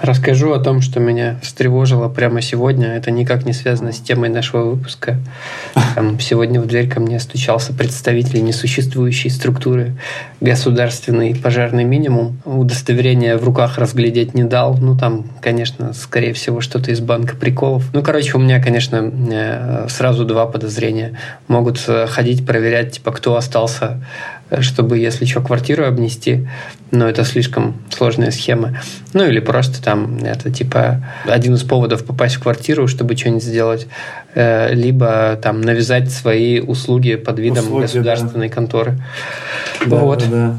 Расскажу о том, что меня встревожило прямо сегодня. Это никак не связано с темой нашего выпуска. Там сегодня в дверь ко мне стучался представитель несуществующей структуры государственный пожарный минимум. Удостоверение в руках разглядеть не дал. Ну, там, конечно, скорее всего, что-то из банка приколов. Ну, короче, у меня, конечно, э, сразу два подозрения. Могут э, ходить, проверять, типа, кто остался чтобы, если что, квартиру обнести, но это слишком сложная схема. Ну или просто там это типа один из поводов попасть в квартиру, чтобы что-нибудь сделать, э, либо там навязать свои услуги под видом услуги, государственной да. конторы. Да, вот. Да, да.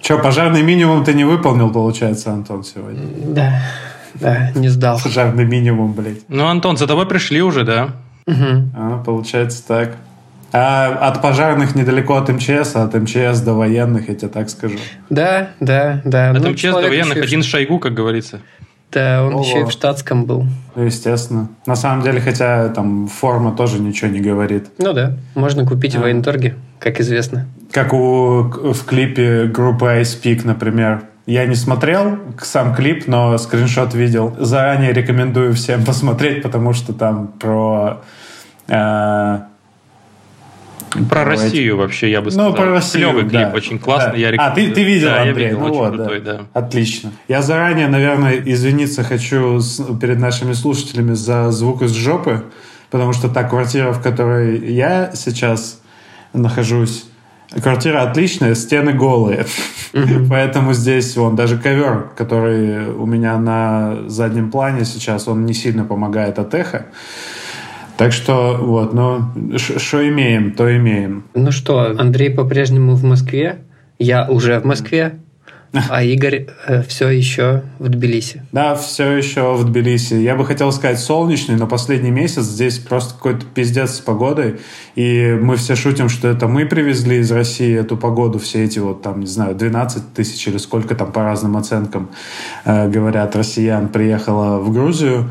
Че, пожарный минимум ты не выполнил, получается, Антон, сегодня? Да, да, не сдал. Пожарный минимум, блядь. Ну, Антон, за тобой пришли уже, да? Угу. А, получается так. А от пожарных недалеко от МЧС, а от МЧС до военных, я тебе так скажу. Да, да, да. От ну, МЧС до военных еще... один Шойгу, как говорится. Да, он Ого. еще и в штатском был. Ну, естественно. На самом деле, хотя там форма тоже ничего не говорит. Ну да, можно купить а. в военторге, как известно. Как у, в клипе группы Ice Peak, например. Я не смотрел сам клип, но скриншот видел. Заранее рекомендую всем посмотреть, потому что там про... Э, про Россию вообще, я бы сказал. Ну, про Россию, Клевый клип, да. очень классный. Да. Я рекомендую. А, ты, ты видел, да, Андрей? Я видел, ну, очень вот, крутой, да. да. Отлично. Я заранее, наверное, извиниться хочу перед нашими слушателями за звук из жопы, потому что та квартира, в которой я сейчас нахожусь, квартира отличная, стены голые. Поэтому здесь вон даже ковер, который у меня на заднем плане сейчас, он не сильно помогает от эха. Так что вот, ну, что имеем, то имеем. Ну что, Андрей по-прежнему в Москве, я уже в Москве, а Игорь э, все еще в Тбилиси. Да, все еще в Тбилиси. Я бы хотел сказать солнечный, но последний месяц здесь просто какой-то пиздец с погодой. И мы все шутим, что это мы привезли из России эту погоду, все эти вот там, не знаю, 12 тысяч или сколько там по разным оценкам, э, говорят, россиян приехала в Грузию.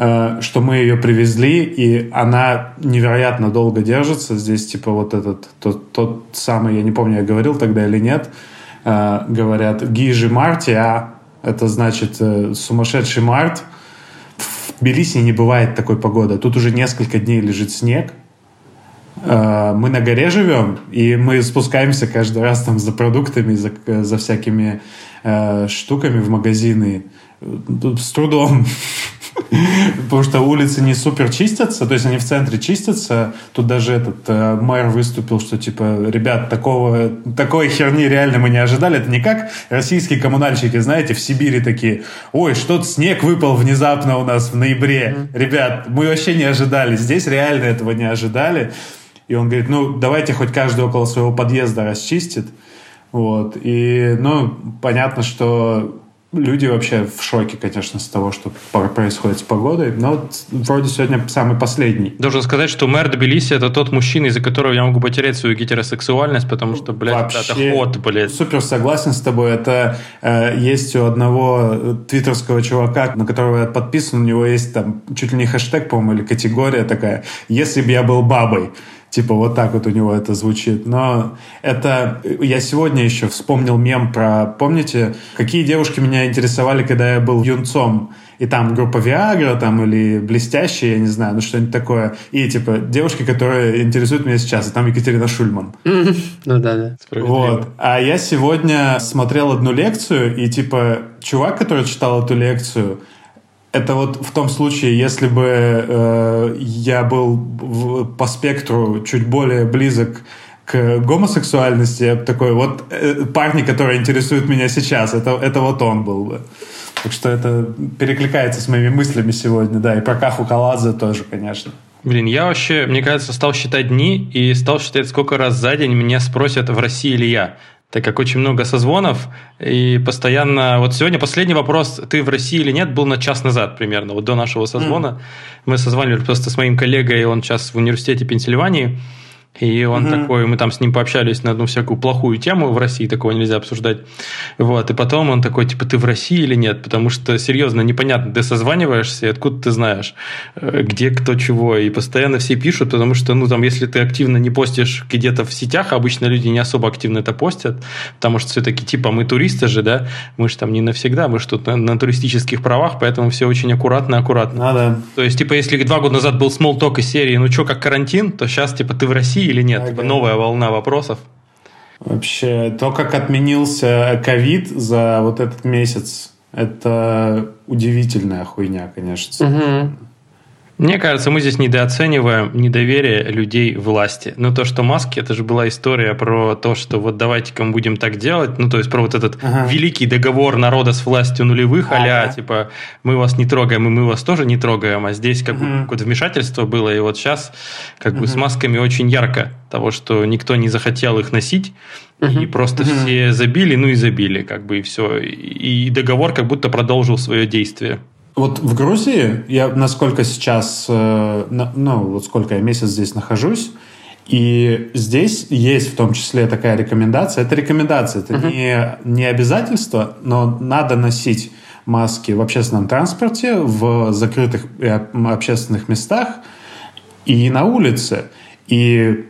Э, что мы ее привезли, и она невероятно долго держится. Здесь типа вот этот, тот, тот самый, я не помню, я говорил тогда или нет, э, говорят Гижи Мартия, это значит э, сумасшедший март. В Тбилиси не бывает такой погоды. Тут уже несколько дней лежит снег, мы на горе живем, и мы спускаемся каждый раз там за продуктами, за, за всякими штуками в магазины. С трудом. Потому что улицы не супер чистятся, то есть они в центре чистятся. Тут даже этот э, мэр выступил, что типа, ребят, такого, такой херни реально мы не ожидали. Это не как российские коммунальщики, знаете, в Сибири такие, ой, что-то снег выпал внезапно у нас в ноябре. Ребят, мы вообще не ожидали. Здесь реально этого не ожидали. И он говорит, ну, давайте хоть каждый около своего подъезда расчистит. Вот. И, ну, понятно, что люди вообще в шоке, конечно, с того, что происходит с погодой. Но вроде сегодня самый последний. Должен сказать, что мэр Тбилиси – это тот мужчина, из-за которого я могу потерять свою гетеросексуальность, потому что, блядь, вообще, это ход, блядь. Супер согласен с тобой. Это э, есть у одного э, твиттерского чувака, на которого я подписан, у него есть там чуть ли не хэштег, по-моему, или категория такая «Если бы я был бабой». Типа вот так вот у него это звучит. Но это... Я сегодня еще вспомнил мем про... Помните, какие девушки меня интересовали, когда я был юнцом? И там группа Viagra там или Блестящие, я не знаю, ну что-нибудь такое. И типа девушки, которые интересуют меня сейчас. И там Екатерина Шульман. Ну да, да. Вот. А я сегодня смотрел одну лекцию, и типа чувак, который читал эту лекцию, это вот в том случае, если бы э, я был в, по спектру чуть более близок к гомосексуальности, я бы такой, вот э, парни, которые интересуют меня сейчас, это, это вот он был бы. Так что это перекликается с моими мыслями сегодня, да, и про Каху Каладзе тоже, конечно. Блин, я вообще, мне кажется, стал считать дни и стал считать, сколько раз за день меня спросят, в России ли я так как очень много созвонов, и постоянно... Вот сегодня последний вопрос, ты в России или нет, был на час назад примерно, вот до нашего созвона. Mm. Мы созванивали просто с моим коллегой, он сейчас в университете Пенсильвании, И он угу. такой, мы там с ним пообщались на одну всякую плохую тему, в России такого нельзя обсуждать. Вот, и потом он такой, типа, ты в России или нет? Потому что, серьезно, непонятно, ты созваниваешься, и откуда ты знаешь, э, где кто чего. И постоянно все пишут, потому что, ну, там, если ты активно не постишь где-то в сетях, обычно люди не особо активно это постят, потому что все-таки, типа, мы туристы же, да, мы же там не навсегда, мы же тут на, на туристических правах, поэтому все очень аккуратно-аккуратно. А, да. То есть, типа, если два года назад был small talk из серии, ну, что, как карантин, то сейчас, типа, ты в России или нет? Ага. Типа, новая волна вопросов. Вообще, то, как отменился ковид за вот этот месяц, это удивительная хуйня, конечно. Угу. Мне кажется, мы здесь недооцениваем недоверие людей власти. Ну, то, что маски, это же была история про то, что вот давайте-ка мы будем так делать. Ну, то есть про вот этот ага. великий договор народа с властью нулевых, ага. а типа, мы вас не трогаем, и мы вас тоже не трогаем. А здесь как ага. бы какое-то вмешательство было, и вот сейчас как ага. бы с масками очень ярко того, что никто не захотел их носить, и просто uh все забили, ну и забили, как бы, и все. И договор как будто продолжил свое действие. Вот в Грузии, я насколько сейчас, э, ну, вот сколько я месяц здесь нахожусь, и здесь есть в том числе такая рекомендация. Это рекомендация, это uh-huh. не, не обязательство, но надо носить маски в общественном транспорте, в закрытых общественных местах и на улице. И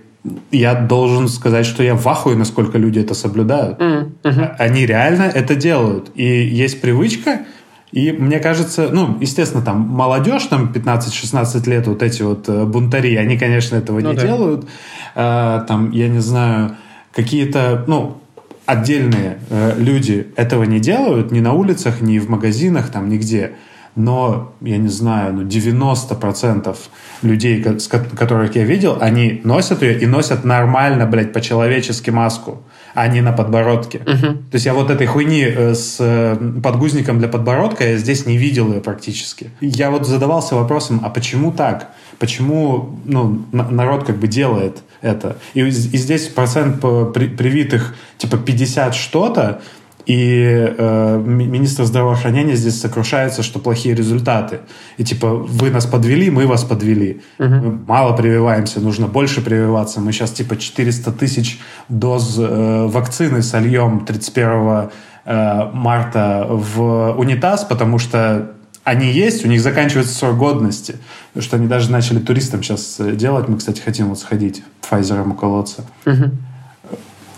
я должен сказать, что я в ахуе, насколько люди это соблюдают. Uh-huh. Они реально это делают. И есть привычка и мне кажется, ну, естественно, там молодежь, там 15-16 лет, вот эти вот э, бунтари, они, конечно, этого ну, не да. делают. А, там, я не знаю, какие-то, ну, отдельные э, люди этого не делают, ни на улицах, ни в магазинах, там, нигде. Но, я не знаю, ну, 90% людей, которых я видел, они носят ее и носят нормально, блядь, по-человечески маску а не на подбородке. Угу. То есть я вот этой хуйни э, с э, подгузником для подбородка я здесь не видел ее практически. Я вот задавался вопросом, а почему так? Почему ну, народ как бы делает это? И, и здесь процент привитых типа 50 что-то, и э, министр здравоохранения здесь сокрушается, что плохие результаты. И типа, вы нас подвели, мы вас подвели. Угу. Мы мало прививаемся, нужно больше прививаться. Мы сейчас типа 400 тысяч доз э, вакцины сольем 31 э, марта в унитаз, потому что они есть, у них заканчивается срок годности. Что они даже начали туристам сейчас э, делать. Мы, кстати, хотим вот сходить Pfizer уколоться. Угу.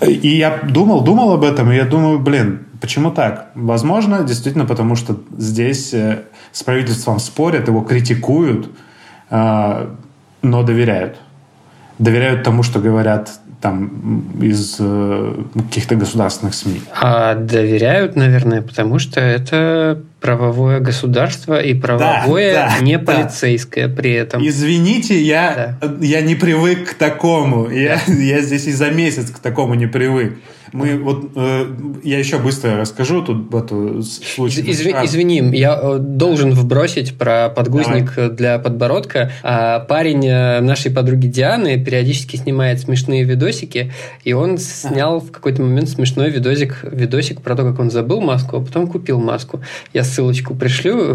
И я думал, думал об этом, и я думаю, блин, почему так? Возможно, действительно, потому что здесь э, с правительством спорят, его критикуют, э, но доверяют. Доверяют тому, что говорят там из э, каких-то государственных СМИ. А доверяют, наверное, потому что это правовое государство и правовое да, да, не полицейское да. при этом. Извините, я, да. я не привык к такому. Я, я здесь и за месяц к такому не привык. Мы вот э, я еще быстро расскажу тут эту случай. Изв, извини, я э, должен вбросить про подгузник Давай. для подбородка. А, парень э, нашей подруги Дианы периодически снимает смешные видосики, и он снял ага. в какой-то момент смешной видосик, видосик про то, как он забыл маску, а потом купил маску. Я ссылочку пришлю. Э,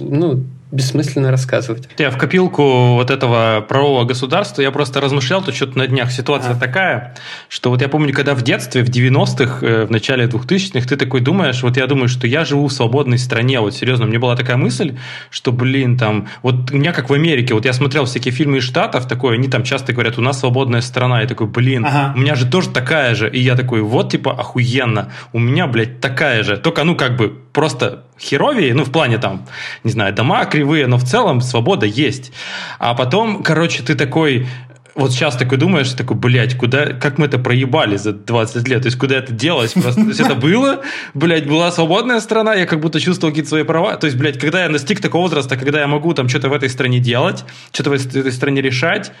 ну, бессмысленно рассказывать. Я в копилку вот этого правового государства, я просто размышлял, тут что-то на днях ситуация а. такая, что вот я помню, когда в детстве, в 90-х, э, в начале 2000-х, ты такой думаешь, вот я думаю, что я живу в свободной стране, вот серьезно, мне была такая мысль, что, блин, там, вот у меня как в Америке, вот я смотрел всякие фильмы из Штатов, такое, они там часто говорят, у нас свободная страна, я такой, блин, ага. у меня же тоже такая же, и я такой, вот, типа, охуенно, у меня, блядь, такая же, только, ну, как бы, просто херовее, ну, в плане там, не знаю, дома кривые, но в целом свобода есть. А потом, короче, ты такой, вот сейчас такой думаешь, такой, блядь, куда, как мы это проебали за 20 лет, то есть куда это делалось просто, то есть это было, блядь, была свободная страна, я как будто чувствовал какие-то свои права, то есть, блядь, когда я достиг такого возраста, когда я могу там что-то в этой стране делать, что-то в этой стране решать,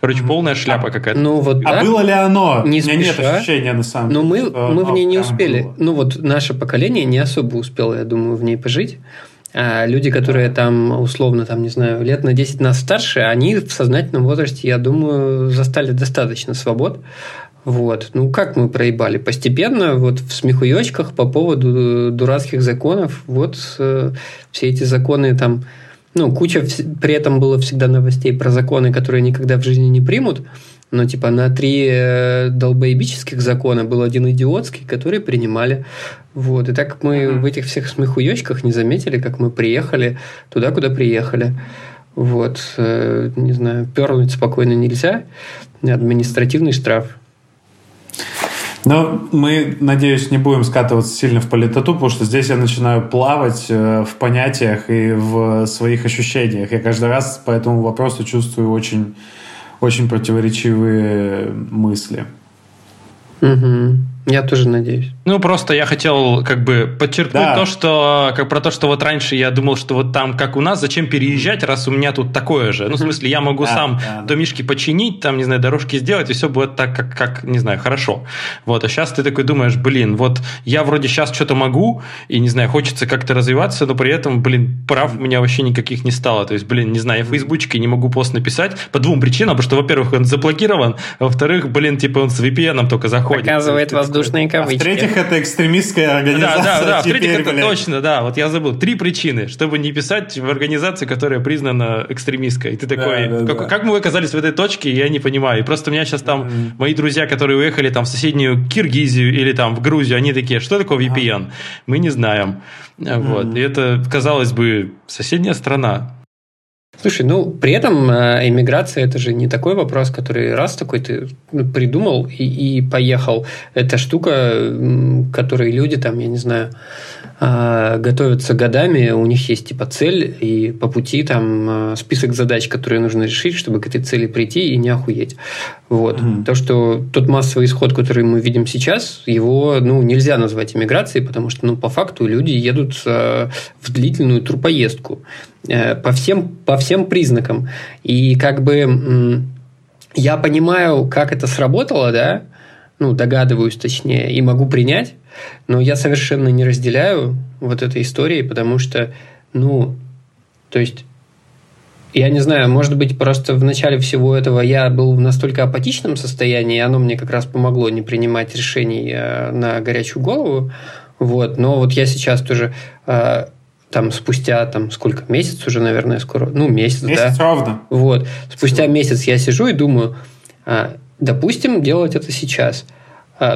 Короче, полная шляпа какая-то. Ну вот. А да? было ли оно? Не У меня нет ощущения на самом деле. Но мы, мы в ней не успели. Было. Ну вот наше поколение не особо успело, я думаю, в ней пожить. А люди, которые там условно, там, не знаю, лет на 10 нас старше, они в сознательном возрасте, я думаю, застали достаточно свобод. Вот. Ну, как мы проебали? Постепенно, вот в смехуёчках по поводу дурацких законов, вот э, все эти законы там ну, куча при этом было всегда новостей про законы, которые никогда в жизни не примут. Но типа на три э, долбоебических закона был один идиотский, который принимали. Вот. И так мы mm-hmm. в этих всех смехуёчках не заметили, как мы приехали туда, куда приехали. Вот. Э, не знаю, перлнуть спокойно нельзя. Административный штраф. Но мы, надеюсь, не будем скатываться сильно в политоту, потому что здесь я начинаю плавать э, в понятиях и в своих ощущениях. Я каждый раз по этому вопросу чувствую очень, очень противоречивые мысли. Угу. Я тоже надеюсь. Ну, просто я хотел как бы подчеркнуть да. то, что как про то, что вот раньше я думал, что вот там, как у нас, зачем переезжать, раз у меня тут такое же. Ну, в смысле, я могу да, сам да, домишки починить, там, не знаю, дорожки сделать, и все будет так, как, как, не знаю, хорошо. Вот, а сейчас ты такой думаешь, блин, вот я вроде сейчас что-то могу, и, не знаю, хочется как-то развиваться, но при этом, блин, прав у меня вообще никаких не стало. То есть, блин, не знаю, я в Фейсбучке не могу пост написать по двум причинам, потому что, во-первых, он заблокирован, а во-вторых, блин, типа он с VPN только заходит. Показывает воздушные кавычки. А в-третьих, это экстремистская организация. Да, да, да. В-третьих, это точно, да. Вот я забыл. Три причины, чтобы не писать в организации, которая признана экстремистской. И ты такой, да, да, как, да. как мы оказались в этой точке, я не понимаю. И просто у меня сейчас там mm-hmm. мои друзья, которые уехали там в соседнюю Киргизию или там в Грузию, они такие, что такое VPN? Mm-hmm. Мы не знаем. Mm-hmm. Вот. И это, казалось бы, соседняя страна. Слушай, ну при этом э, иммиграция это же не такой вопрос, который раз такой ты придумал и, и поехал. Это штука, которой люди там, я не знаю, а, готовятся годами, у них есть типа цель, и по пути там а, список задач, которые нужно решить, чтобы к этой цели прийти и не охуеть. Вот. Mm-hmm. То, что тот массовый исход, который мы видим сейчас, его ну, нельзя назвать иммиграцией, потому что ну, по факту люди едут в длительную турпоездку э, по всем, по всем признакам. И как бы я понимаю, как это сработало, да, ну, догадываюсь точнее, и могу принять, но я совершенно не разделяю вот этой истории, потому что, ну, то есть, я не знаю, может быть, просто в начале всего этого я был в настолько апатичном состоянии, и оно мне как раз помогло не принимать решений э, на горячую голову, вот, но вот я сейчас тоже э, там спустя там сколько месяц уже, наверное, скоро, ну месяц, месяц да. ровно. Вот, спустя месяц я сижу и думаю, а, допустим, делать это сейчас –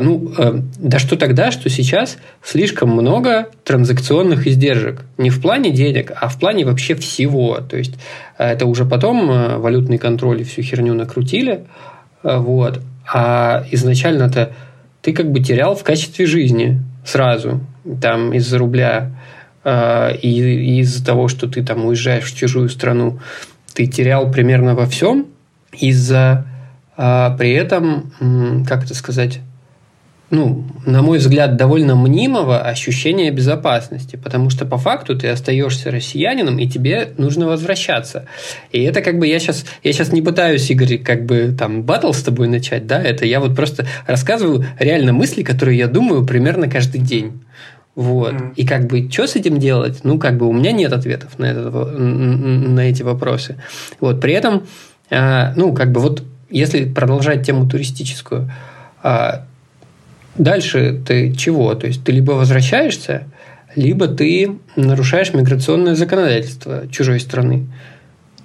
ну, э, да что тогда, что сейчас слишком много транзакционных издержек. Не в плане денег, а в плане вообще всего. То есть э, это уже потом э, валютный контроль и всю херню накрутили. Вот. А изначально-то ты как бы терял в качестве жизни сразу. Там из-за рубля и из-за того, что ты там уезжаешь в чужую страну, ты терял примерно во всем из-за при этом, как это сказать, ну, на мой взгляд, довольно мнимого ощущения безопасности, потому что по факту ты остаешься россиянином, и тебе нужно возвращаться. И это как бы я сейчас, я сейчас не пытаюсь, Игорь, как бы там батл с тобой начать, да, это я вот просто рассказываю реально мысли, которые я думаю примерно каждый день. Вот. Mm. И как бы, что с этим делать? Ну, как бы у меня нет ответов на, это, на эти вопросы. Вот. При этом, а, ну, как бы вот, если продолжать тему туристическую, а, Дальше ты чего? То есть ты либо возвращаешься, либо ты нарушаешь миграционное законодательство чужой страны.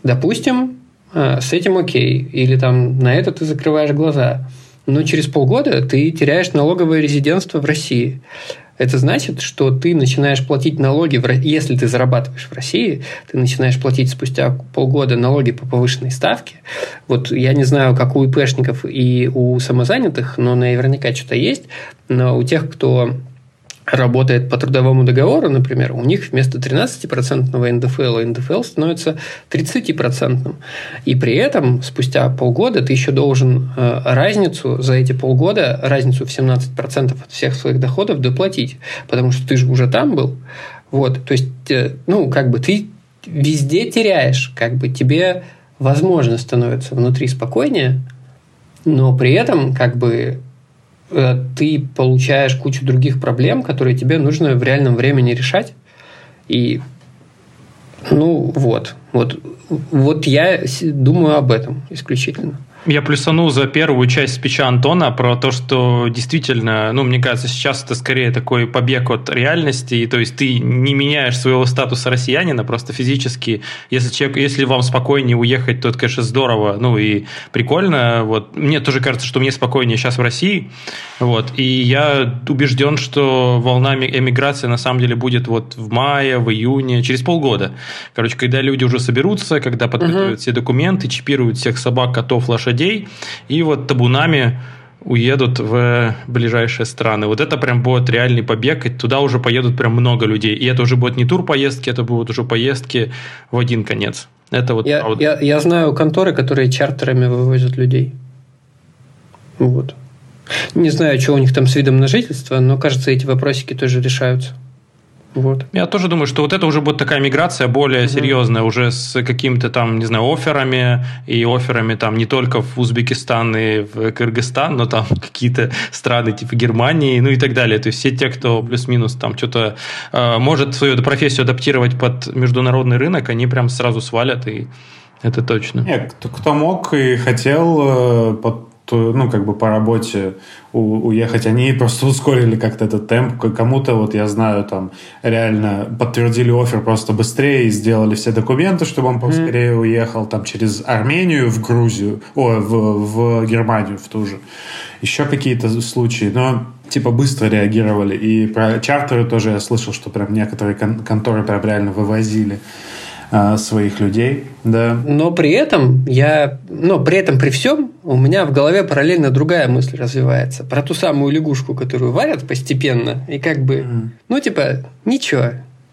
Допустим, а, с этим окей, или там на это ты закрываешь глаза. Но через полгода ты теряешь налоговое резидентство в России. Это значит, что ты начинаешь платить налоги, в, если ты зарабатываешь в России, ты начинаешь платить спустя полгода налоги по повышенной ставке. Вот я не знаю, как у ИПшников и у самозанятых, но наверняка что-то есть. Но у тех, кто работает по трудовому договору, например, у них вместо 13% НДФЛ НДФЛ становится 30%. И при этом спустя полгода ты еще должен э, разницу за эти полгода, разницу в 17% от всех своих доходов доплатить, потому что ты же уже там был. Вот, то есть, э, ну, как бы ты везде теряешь, как бы тебе, возможно, становится внутри спокойнее, но при этом, как бы, ты получаешь кучу других проблем, которые тебе нужно в реальном времени решать. И ну вот, вот, вот я думаю об этом исключительно. Я плюсанул за первую часть спича Антона про то, что действительно, ну, мне кажется, сейчас это скорее такой побег от реальности, и, то есть ты не меняешь своего статуса россиянина, просто физически, если, человек, если вам спокойнее уехать, то это, конечно, здорово, ну, и прикольно, вот. Мне тоже кажется, что мне спокойнее сейчас в России, вот, и я убежден, что волна эмиграции на самом деле будет вот в мае, в июне, через полгода. Короче, когда люди уже соберутся, когда подготовят угу. все документы, чипируют всех собак, котов, лошадей, лошадей, и вот табунами уедут в ближайшие страны. Вот это прям будет реальный побег, и туда уже поедут прям много людей. И это уже будет не тур поездки, это будут уже поездки в один конец. Это вот я, правда. Я, я знаю конторы, которые чартерами вывозят людей. Вот. Не знаю, что у них там с видом на жительство, но кажется, эти вопросики тоже решаются. Вот. Я тоже думаю, что вот это уже будет такая миграция более угу. серьезная, уже с какими-то там, не знаю, офферами, и офферами там не только в Узбекистан и в Кыргызстан, но там какие-то страны типа Германии, ну и так далее. То есть все те, кто плюс-минус там что-то э, может свою профессию адаптировать под международный рынок, они прям сразу свалят, и это точно. Нет, кто, кто мог и хотел э, под ну, как бы по работе у, уехать, они просто ускорили как-то этот темп. Кому-то, вот я знаю, там реально подтвердили офер просто быстрее и сделали все документы, чтобы он поскорее mm. уехал там через Армению в Грузию, о, в, в Германию в ту же. Еще какие-то случаи, но типа быстро реагировали. И про чартеры тоже я слышал, что прям некоторые кон- конторы прям реально вывозили. А, своих людей, да. Но при этом я, но при этом при всем у меня в голове параллельно другая мысль развивается про ту самую лягушку, которую варят постепенно и как бы, mm. ну типа ничего,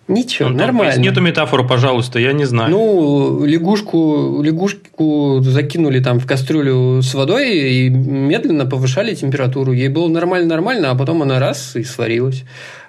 Ничего, ну, нормально. Нету метафору, пожалуйста, я не знаю. Ну, лягушку, лягушку закинули там в кастрюлю с водой и медленно повышали температуру. Ей было нормально-нормально, а потом она раз и сварилась.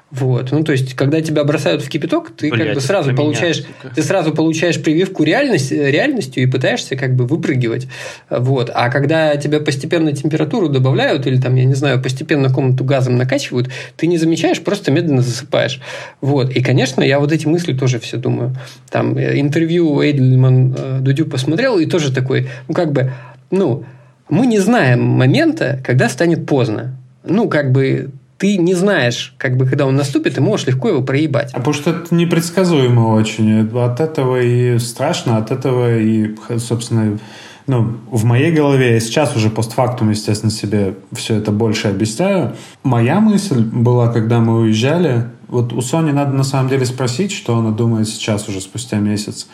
Вот. Ну, то есть, когда тебя бросают в кипяток, ты Блядь, как бы сразу получаешь, меня, ты сразу получаешь прививку реальность, реальностью и пытаешься как бы выпрыгивать. Вот. А когда тебя постепенно температуру добавляют или там, я не знаю, постепенно комнату газом накачивают, ты не замечаешь, просто медленно засыпаешь. Вот. И, конечно, я вот эти мысли тоже все думаю. Там э, интервью Эйдельман э, Дудю посмотрел и тоже такой, ну, как бы, ну, мы не знаем момента, когда станет поздно. Ну, как бы ты не знаешь, как бы, когда он наступит, ты можешь легко его проебать. А потому что это непредсказуемо очень. От этого и страшно, от этого и, собственно, ну, в моей голове, я сейчас уже постфактум, естественно, себе все это больше объясняю. Моя мысль была, когда мы уезжали, вот у Сони надо на самом деле спросить, что она думает сейчас уже спустя месяц.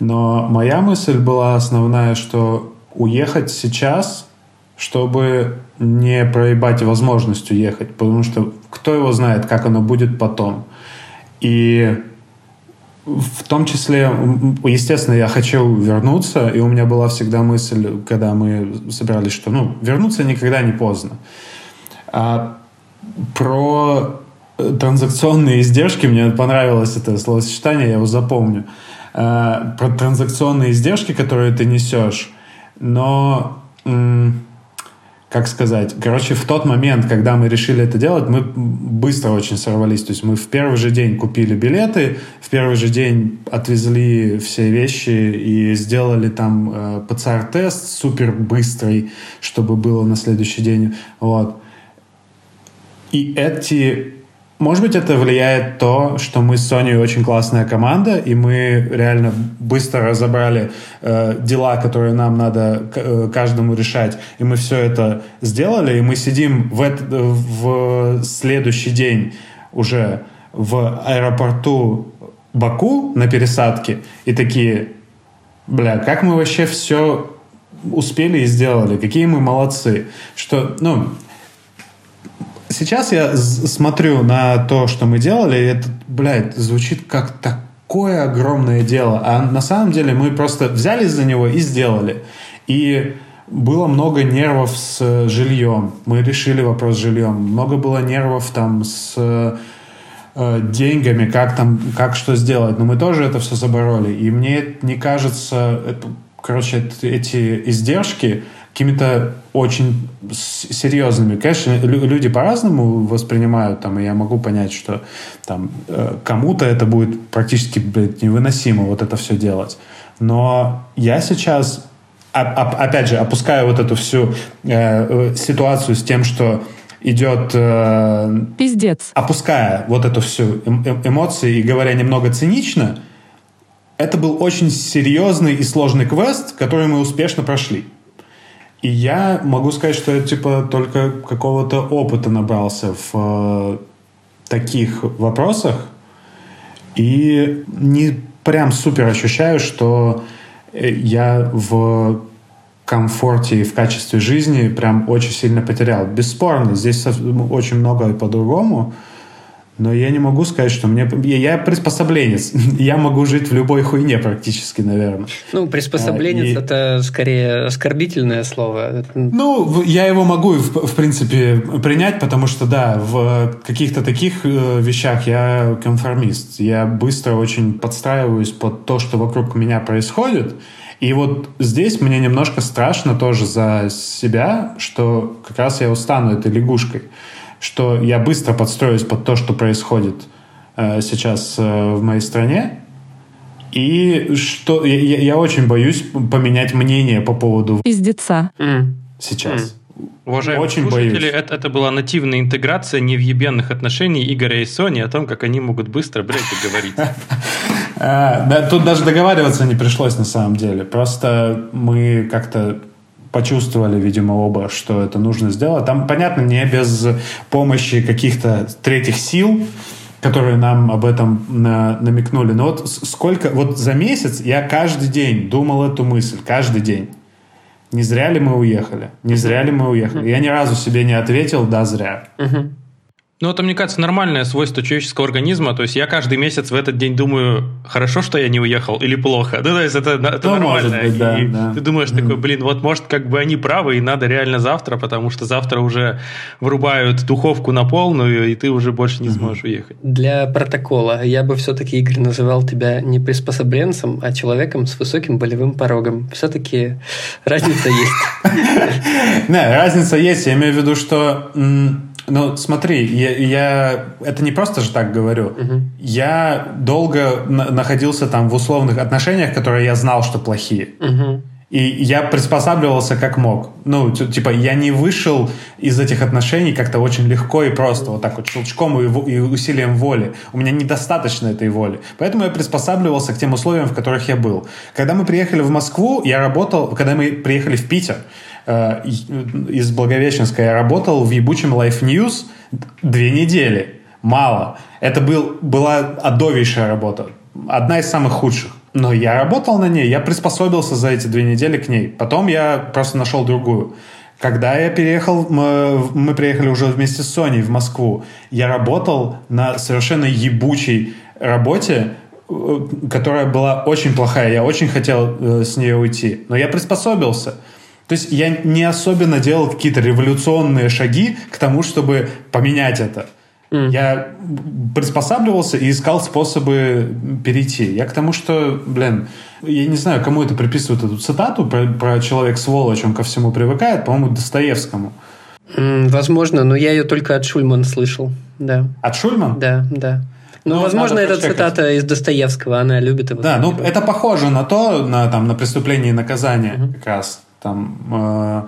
Но моя мысль была основная, что уехать сейчас чтобы не проебать возможность уехать, потому что кто его знает, как оно будет потом. И в том числе, естественно, я хочу вернуться, и у меня была всегда мысль, когда мы собирались, что ну, вернуться никогда не поздно. А про транзакционные издержки, мне понравилось это словосочетание, я его запомню. А, про транзакционные издержки, которые ты несешь, но как сказать, короче, в тот момент, когда мы решили это делать, мы быстро очень сорвались. То есть мы в первый же день купили билеты, в первый же день отвезли все вещи и сделали там э, ПЦР-тест супер быстрый, чтобы было на следующий день. Вот. И эти может быть, это влияет то, что мы с Соней очень классная команда, и мы реально быстро разобрали э, дела, которые нам надо э, каждому решать, и мы все это сделали, и мы сидим в, это, в следующий день уже в аэропорту Баку на пересадке, и такие, бля, как мы вообще все успели и сделали, какие мы молодцы, что, ну, сейчас я смотрю на то, что мы делали, и это, блядь, звучит как такое огромное дело. А на самом деле мы просто взяли за него и сделали. И было много нервов с жильем. Мы решили вопрос с жильем. Много было нервов там с э, деньгами, как там, как что сделать. Но мы тоже это все забороли. И мне не кажется, это, короче, эти издержки, какими-то очень серьезными. Конечно, люди по-разному воспринимают, там, и я могу понять, что там э, кому-то это будет практически блядь, невыносимо вот это все делать. Но я сейчас опять же, опуская вот эту всю э, ситуацию с тем, что идет... Э, Пиздец. Опуская вот эту всю э, эмоции и говоря немного цинично, это был очень серьезный и сложный квест, который мы успешно прошли. И я могу сказать, что я типа только какого-то опыта набрался в э, таких вопросах. И не прям супер ощущаю, что э, я в комфорте и в качестве жизни прям очень сильно потерял. Бесспорно, здесь очень много по-другому. Но я не могу сказать, что мне... Я приспособленец. Я могу жить в любой хуйне практически, наверное. Ну, приспособленец а, и... это скорее оскорбительное слово. Ну, я его могу, в, в принципе, принять, потому что, да, в каких-то таких э, вещах я конформист. Я быстро очень подстраиваюсь под то, что вокруг меня происходит. И вот здесь мне немножко страшно тоже за себя, что как раз я устану этой лягушкой что я быстро подстроюсь под то, что происходит э, сейчас э, в моей стране. И что я, я очень боюсь поменять мнение по поводу пиздеца mm. сейчас. Mm. Уважаемые Очень слушатели, боюсь. Это, это была нативная интеграция невъебенных отношений Игоря и Сони о том, как они могут быстро, блядь, договорить. А, тут даже договариваться не пришлось на самом деле. Просто мы как-то почувствовали, видимо, оба, что это нужно сделать. Там, понятно, не без помощи каких-то третьих сил, которые нам об этом на, намекнули. Но вот сколько, вот за месяц я каждый день думал эту мысль, каждый день. Не зря ли мы уехали? Не зря ли мы уехали? Я ни разу себе не ответил, да, зря. Ну, это, мне кажется, нормальное свойство человеческого организма. То есть я каждый месяц в этот день думаю, хорошо, что я не уехал, или плохо. Ну, то есть это, это ну, нормально. Быть, да, и да. ты думаешь такой, блин, вот может как бы они правы, и надо реально завтра, потому что завтра уже врубают духовку на полную, и ты уже больше не сможешь уехать. Для протокола я бы все-таки, Игорь, называл тебя не приспособленцем, а человеком с высоким болевым порогом. Все-таки разница есть. Не, разница есть. Я имею в виду, что ну, смотри, я, я это не просто же так говорю. Угу. Я долго на- находился там в условных отношениях, которые я знал, что плохие. Угу. И я приспосабливался как мог. Ну, типа, я не вышел из этих отношений как-то очень легко и просто, вот так вот щелчком и, и усилием воли. У меня недостаточно этой воли. Поэтому я приспосабливался к тем условиям, в которых я был. Когда мы приехали в Москву, я работал, когда мы приехали в Питер, из Благовещенска я работал в ебучем Life News две недели. Мало. Это был, была адовейшая работа. Одна из самых худших. Но я работал на ней, я приспособился за эти две недели к ней. Потом я просто нашел другую. Когда я переехал, мы, мы приехали уже вместе с Соней в Москву, я работал на совершенно ебучей работе, э, которая была очень плохая. Я очень хотел э, с нее уйти. Но я приспособился. То есть я не особенно делал какие-то революционные шаги к тому, чтобы поменять это. Mm. Я приспосабливался и искал способы перейти. Я к тому, что, блин, я не знаю, кому это приписывают эту цитату про, про человек-сволочь, он ко всему привыкает, по-моему, Достоевскому. Mm, возможно, но я ее только от Шульмана слышал. Да. От Шульмана? Да, да. Ну, ну возможно, это цитата из Достоевского, она любит его. Да, ну это похоже на то, на, там, на преступление и наказание mm-hmm. как раз. Там, э,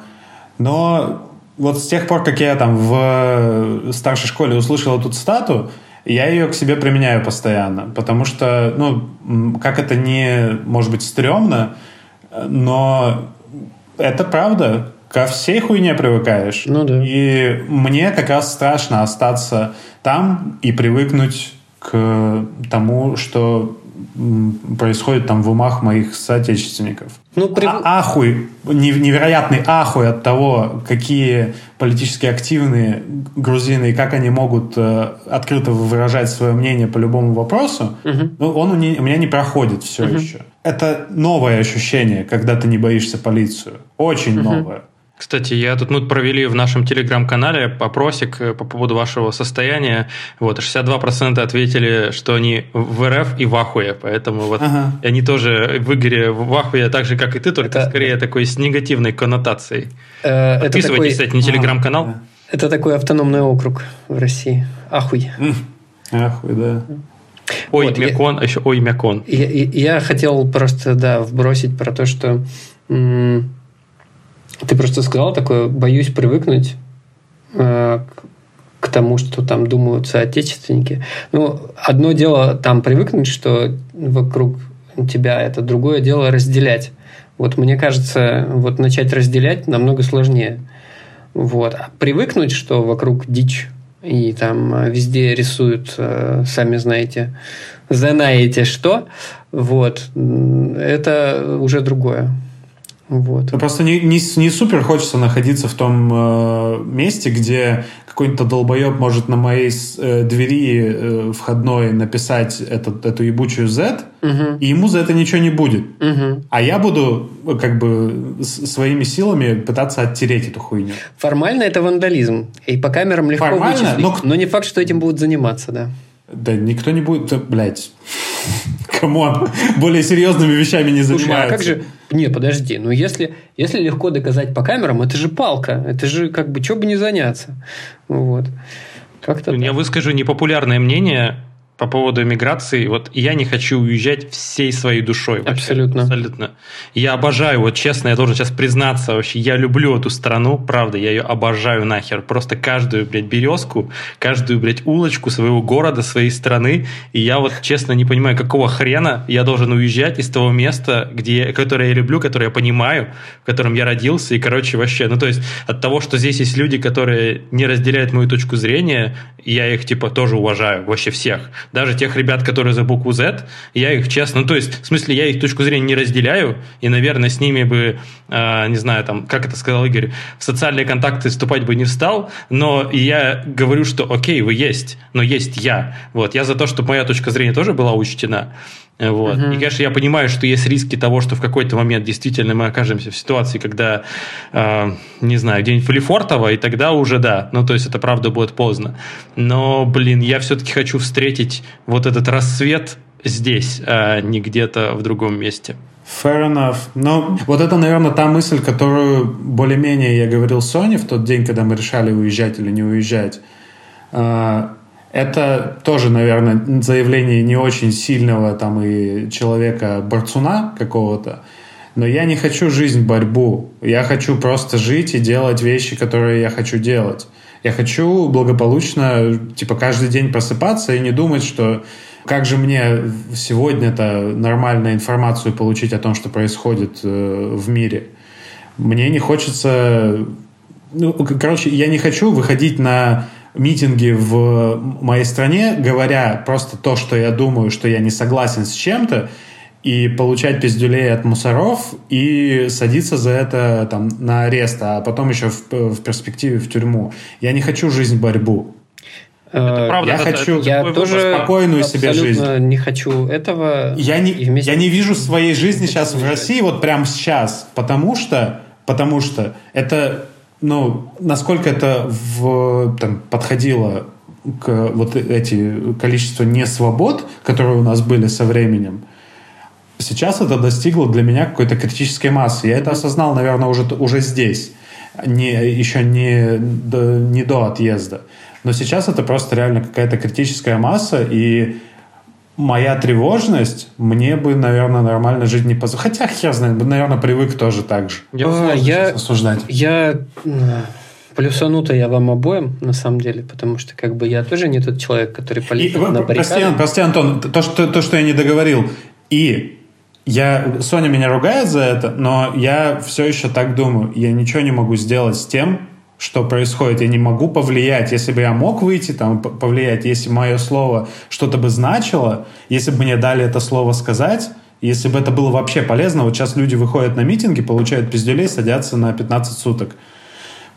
но вот с тех пор, как я там в старшей школе услышал эту цитату, я ее к себе применяю постоянно, потому что, ну, как это не, может быть, стрёмно, но это правда. Ко всей хуйне привыкаешь. Ну да. И мне как раз страшно остаться там и привыкнуть к тому, что происходит там в умах моих соотечественников. Ну, при... а, ахуй, невероятный ахуй от того, какие политически активные грузины и как они могут э, открыто выражать свое мнение по любому вопросу, угу. ну, он у, не, у меня не проходит все угу. еще. Это новое ощущение, когда ты не боишься полицию. Очень угу. новое. Кстати, я тут мы провели в нашем телеграм-канале опросик э, по поводу вашего состояния. Вот, 62% ответили, что они в РФ и в Ахуе, поэтому вот ага. они тоже в Игоре в Ахуе, так же, как и ты, только это... скорее такой с негативной коннотацией. Э, Подписывайтесь, такой... кстати, на телеграм-канал. Ага. Это такой автономный округ в России. Ахуй. Ахуй, да. Ой, вот, Мякон, я, а еще Ой, Мякон. Я, я, я хотел просто, да, вбросить про то, что Ты просто сказал такое, боюсь привыкнуть э, к тому, что там думают соотечественники. Ну, одно дело там привыкнуть, что вокруг тебя это, другое дело разделять. Вот мне кажется, вот начать разделять намного сложнее. Вот. А привыкнуть, что вокруг дичь, и там везде рисуют, э, сами знаете, знаете что, вот, это уже другое. Вот. Ну, просто не, не, не супер хочется находиться в том э, месте, где какой-то долбоеб может на моей э, двери э, входной написать этот, эту ебучую Z, угу. и ему за это ничего не будет. Угу. А я буду как бы своими силами пытаться оттереть эту хуйню. Формально это вандализм. И по камерам легко Формально, вычислить. Но... но не факт, что этим будут заниматься, да. Да никто не будет, блядь. Come on, более серьезными вещами не Слушай, занимаются. а как же... Не, подожди, ну если, если легко доказать по камерам, это же палка, это же как бы, что бы не заняться. Вот. Как-то Я так. выскажу непопулярное мнение, по поводу эмиграции, вот я не хочу уезжать всей своей душой. Вообще, абсолютно. Абсолютно. Я обожаю, вот честно, я должен сейчас признаться, вообще, я люблю эту страну, правда, я ее обожаю нахер. Просто каждую, блядь, березку, каждую, блядь, улочку своего города, своей страны. И я вот, честно, не понимаю, какого хрена я должен уезжать из того места, где, которое я люблю, которое я понимаю, в котором я родился. И, короче, вообще, ну, то есть от того, что здесь есть люди, которые не разделяют мою точку зрения, я их, типа, тоже уважаю, вообще всех даже тех ребят, которые за букву Z, я их честно, ну, то есть, в смысле, я их точку зрения не разделяю, и, наверное, с ними бы, э, не знаю, там, как это сказал Игорь, в социальные контакты вступать бы не встал, но я говорю, что окей, вы есть, но есть я. Вот, я за то, чтобы моя точка зрения тоже была учтена. Вот. Uh-huh. И, конечно, я понимаю, что есть риски того, что в какой-то момент действительно мы окажемся в ситуации, когда, э, не знаю, где-нибудь в Лефортово, и тогда уже да. Ну, то есть это правда будет поздно. Но, блин, я все-таки хочу встретить вот этот рассвет здесь, а не где-то в другом месте. Fair enough. Но вот это, наверное, та мысль, которую более-менее я говорил Соне в тот день, когда мы решали уезжать или не уезжать. Это тоже, наверное, заявление не очень сильного там и человека-борцуна какого-то. Но я не хочу жизнь борьбу. Я хочу просто жить и делать вещи, которые я хочу делать. Я хочу благополучно, типа, каждый день просыпаться и не думать, что как же мне сегодня-то нормальную информацию получить о том, что происходит э, в мире. Мне не хочется... Ну, короче, я не хочу выходить на митинги в моей стране, говоря просто то, что я думаю, что я не согласен с чем-то, и получать пиздюлей от мусоров и садиться за это там, на арест, а потом еще в, в перспективе в тюрьму. Я не хочу жизнь борьбу. Э, это правда, я это, хочу это, я тоже спокойную себе жизнь. не хочу этого. Я не, я не вижу своей жизни сейчас в России, вот прямо сейчас, потому что, потому что это ну, насколько это в, там, подходило к вот эти количество несвобод, которые у нас были со временем, сейчас это достигло для меня какой-то критической массы. Я это осознал, наверное, уже, уже здесь, не, еще не до, не до отъезда. Но сейчас это просто реально какая-то критическая масса, и моя тревожность, мне бы, наверное, нормально жить не позволит. Хотя, хер знает, бы, наверное, привык тоже так же. Я, а, я осуждать. Я плюсану-то я вам обоим, на самом деле, потому что как бы я тоже не тот человек, который полетит на баррикады. Прости, прости, Антон, то что, то, что я не договорил. И я, Соня меня ругает за это, но я все еще так думаю. Я ничего не могу сделать с тем, что происходит. Я не могу повлиять. Если бы я мог выйти, там, повлиять, если мое слово что-то бы значило, если бы мне дали это слово сказать, если бы это было вообще полезно, вот сейчас люди выходят на митинги, получают пиздюлей, садятся на 15 суток.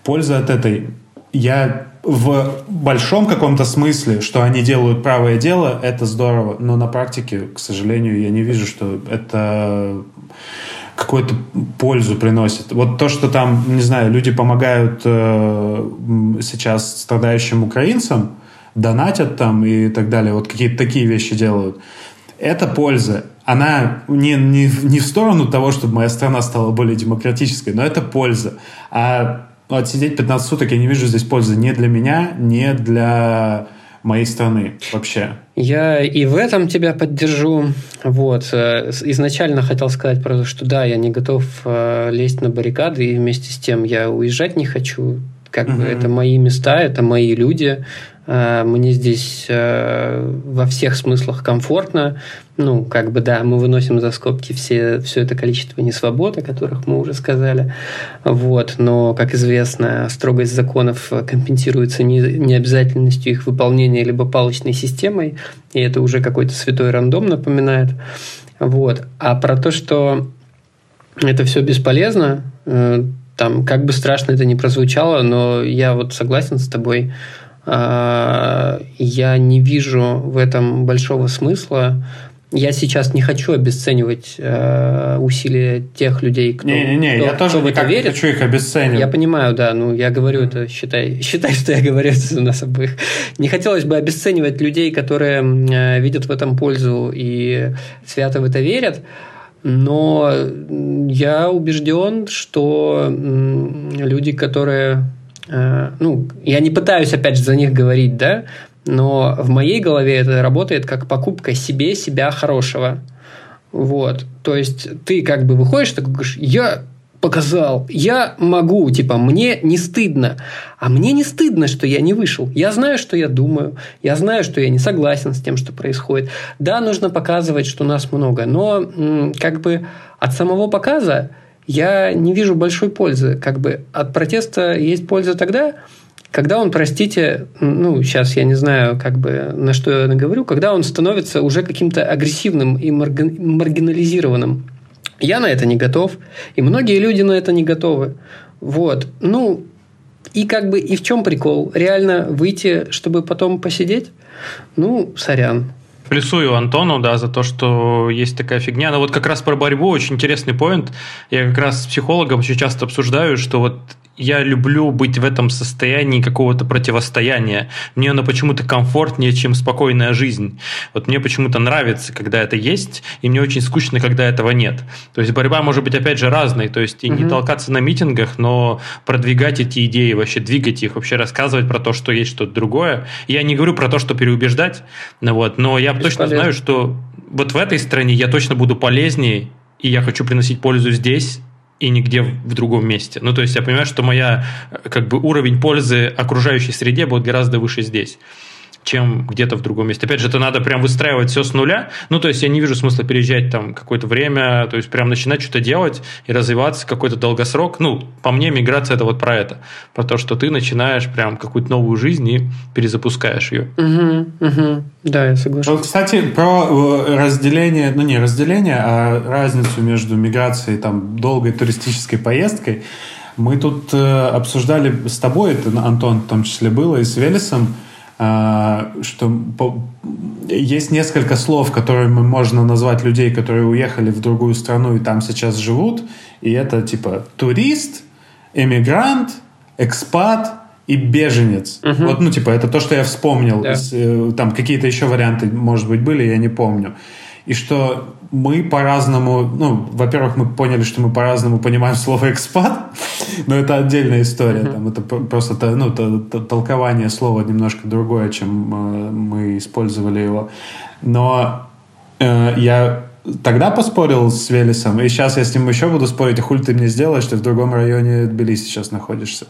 Польза от этой. Я в большом каком-то смысле, что они делают правое дело, это здорово. Но на практике, к сожалению, я не вижу, что это какую-то пользу приносит. Вот то, что там, не знаю, люди помогают э, сейчас страдающим украинцам, донатят там и так далее, вот какие-то такие вещи делают. Это польза. Она не, не, не в сторону того, чтобы моя страна стала более демократической, но это польза. А отсидеть 15 суток я не вижу здесь пользы ни для меня, ни для моей страны вообще. Я и в этом тебя поддержу. Вот. Э, изначально хотел сказать про то, что да, я не готов э, лезть на баррикады, и вместе с тем я уезжать не хочу. Как угу. бы это мои места, это мои люди. Э, мне здесь во всех смыслах комфортно. Ну, как бы, да, мы выносим за скобки все, все это количество несвобод, о которых мы уже сказали. Вот. Но, как известно, строгость законов компенсируется не, необязательностью их выполнения либо палочной системой, и это уже какой-то святой рандом напоминает. Вот. А про то, что это все бесполезно, э, там, как бы страшно это ни прозвучало, но я вот согласен с тобой, я не вижу в этом большого смысла, я сейчас не хочу обесценивать э, усилия тех людей, кто, не, не, не, кто, я тоже кто в это верит. хочу их обесценивать. Я понимаю, да, ну я говорю это, считай, считай, что я говорю это за нас обоих. Не хотелось бы обесценивать людей, которые э, видят в этом пользу и свято в это верят. Но я убежден, что люди, которые ну, я не пытаюсь опять же за них говорить, да, но в моей голове это работает как покупка себе себя хорошего. Вот. То есть ты как бы выходишь, такой говоришь, я показал, я могу, типа, мне не стыдно. А мне не стыдно, что я не вышел. Я знаю, что я думаю, я знаю, что я не согласен с тем, что происходит. Да, нужно показывать, что нас много, но как бы от самого показа я не вижу большой пользы. Как бы от протеста есть польза тогда, когда он, простите, ну, сейчас я не знаю, как бы, на что я говорю, когда он становится уже каким-то агрессивным и маргинализированным. Я на это не готов, и многие люди на это не готовы. Вот. Ну, и как бы, и в чем прикол? Реально выйти, чтобы потом посидеть? Ну, сорян. Плюсую Антону, да, за то, что есть такая фигня. Но вот как раз про борьбу очень интересный поинт. Я как раз с психологом очень часто обсуждаю, что вот я люблю быть в этом состоянии какого-то противостояния. Мне оно почему-то комфортнее, чем спокойная жизнь. Вот мне почему-то нравится, когда это есть, и мне очень скучно, когда этого нет. То есть борьба может быть, опять же, разной. То есть и угу. не толкаться на митингах, но продвигать эти идеи, вообще двигать их, вообще рассказывать про то, что есть что-то другое. Я не говорю про то, что переубеждать, ну вот, но я точно знаю, что вот в этой стране я точно буду полезнее, и я хочу приносить пользу здесь, и нигде в другом месте. Ну, то есть я понимаю, что моя как бы уровень пользы окружающей среде будет гораздо выше здесь чем где-то в другом месте. Опять же, это надо прям выстраивать все с нуля. Ну, то есть я не вижу смысла переезжать там какое-то время, то есть прям начинать что-то делать и развиваться какой-то долгосрок. Ну, по мне, миграция это вот про это. Про то, что ты начинаешь прям какую-то новую жизнь и перезапускаешь ее. Угу, угу. Да, я согласен. Вот, кстати, про э, разделение, ну не разделение, а разницу между миграцией там долгой туристической поездкой. Мы тут э, обсуждали с тобой, это Антон в том числе было, и с Велесом, что есть несколько слов, которыми можно назвать людей, которые уехали в другую страну и там сейчас живут, и это типа турист, эмигрант, экспат и беженец. Угу. Вот, ну, типа, это то, что я вспомнил. Да. Э, там какие-то еще варианты, может быть, были, я не помню. И что мы по-разному, ну, во-первых, мы поняли, что мы по-разному понимаем слово экспат, но это отдельная история, mm-hmm. там это просто ну, толкование слова немножко другое, чем э, мы использовали его. Но э, я тогда поспорил с Велесом, и сейчас я с ним еще буду спорить, а хуй ты мне сделаешь, ты в другом районе Тбилиси сейчас находишься.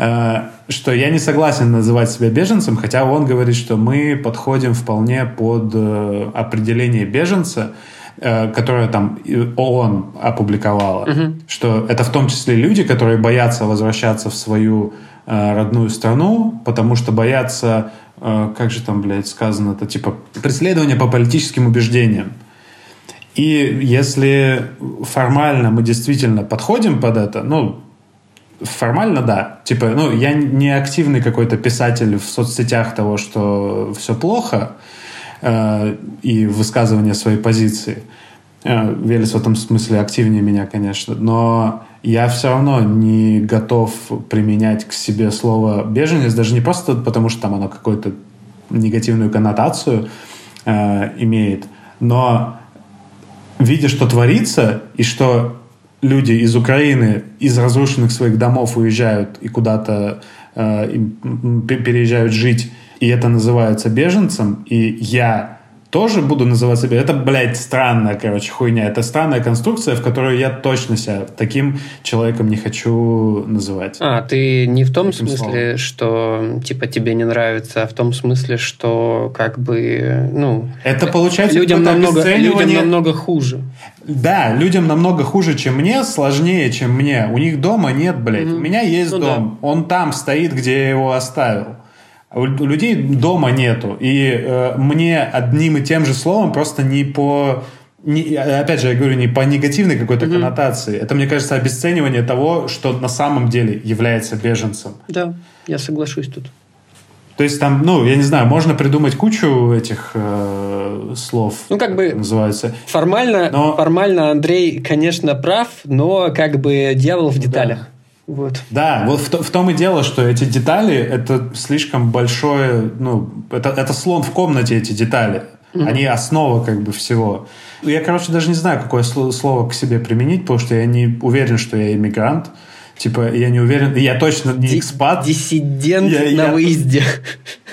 Э, что я не согласен называть себя беженцем, хотя он говорит, что мы подходим вполне под э, определение беженца, Э, которое там ООН опубликовала, угу. что это в том числе люди, которые боятся возвращаться в свою родную страну, потому что боятся, как же там, блядь, сказано, это типа преследования по политическим убеждениям. И если формально мы действительно подходим под это, ну, формально да. Типа, ну, я не активный какой-то писатель в соцсетях того, что все плохо, Э, и высказывание своей позиции. Э, Велес в этом смысле активнее меня, конечно. Но я все равно не готов применять к себе слово беженец, даже не просто потому, что там оно какую-то негативную коннотацию э, имеет, но видя, что творится, и что люди из Украины, из разрушенных своих домов уезжают и куда-то э, переезжают жить, и это называется беженцем, и я тоже буду называть себя... Это, блядь, странная, короче, хуйня. Это странная конструкция, в которую я точно себя таким человеком не хочу называть. А, ты не в том смысле, словом. что, типа, тебе не нравится, а в том смысле, что, как бы, ну... Это получается людям намного, людям намного хуже. Да, людям намного хуже, чем мне, сложнее, чем мне. У них дома нет, блядь. Mm-hmm. У меня есть ну, дом. Да. Он там стоит, где я его оставил. У людей дома нету. И э, мне одним и тем же словом просто не по... Не, опять же, я говорю, не по негативной какой-то mm-hmm. коннотации. Это, мне кажется, обесценивание того, что на самом деле является беженцем. Да, я соглашусь тут. То есть там, ну, я не знаю, можно придумать кучу этих э, слов. Ну, как бы называется. Формально, но... формально Андрей, конечно, прав, но как бы дьявол в деталях. Да. Вот. Да, вот в, в том и дело, что эти детали это слишком большое, ну, это, это слон в комнате, эти детали. Mm-hmm. Они основа как бы всего. Я, короче, даже не знаю, какое слово к себе применить, потому что я не уверен, что я иммигрант. Типа, я не уверен, я точно не экспат. Диссидент я, на я, выезде.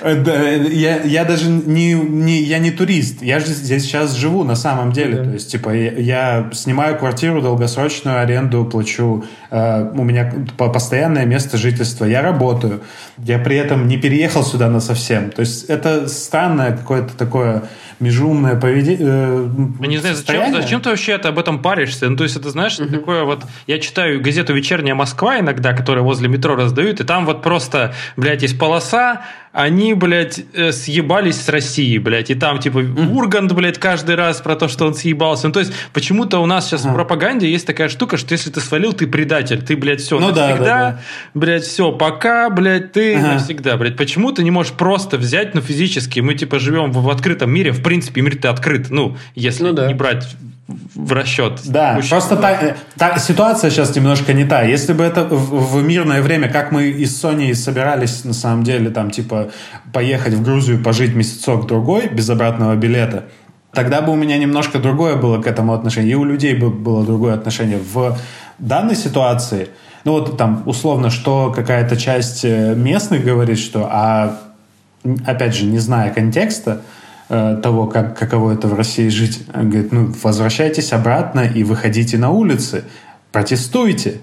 Э, да, я, я даже не, не, я не турист. Я же здесь сейчас живу на самом деле. Да. То есть, типа, я, я снимаю квартиру, долгосрочную аренду плачу. Э, у меня постоянное место жительства. Я работаю. Я при этом не переехал сюда на совсем. То есть, это странное какое-то такое межумное поведение. Э, не знаю, зачем, зачем ты вообще об этом паришься? Ну, то есть, это, знаешь, угу. такое вот... Я читаю газету «Вечерняя Москва» иногда, которая возле метро раздают, и там вот просто, блядь, есть полоса, они, блядь, э, съебались с Россией, блядь, и там, типа, Ургант, блядь, каждый раз про то, что он съебался. Ну, то есть, почему-то у нас сейчас в пропаганде есть такая штука, что если ты свалил, ты предатель, ты, блядь, все, ну, навсегда, да, да, да. блядь, все, пока, блядь, ты ага. навсегда, блядь. Почему ты не можешь просто взять, ну, физически, мы, типа, живем в, в открытом мире, в принципе, мир-то открыт, ну, если ну, да. не брать в расчет. Да, Мужчина. просто та, та, ситуация сейчас немножко не та. Если бы это в, в мирное время, как мы из Sony собирались, на самом деле, там, типа, поехать в Грузию, пожить месяцок-другой без обратного билета, тогда бы у меня немножко другое было к этому отношение, и у людей бы было другое отношение. В данной ситуации, ну вот там, условно, что какая-то часть э, местных говорит, что, а опять же, не зная контекста, Э, того, как, каково это в России жить. Он говорит, ну, возвращайтесь обратно и выходите на улицы, протестуйте.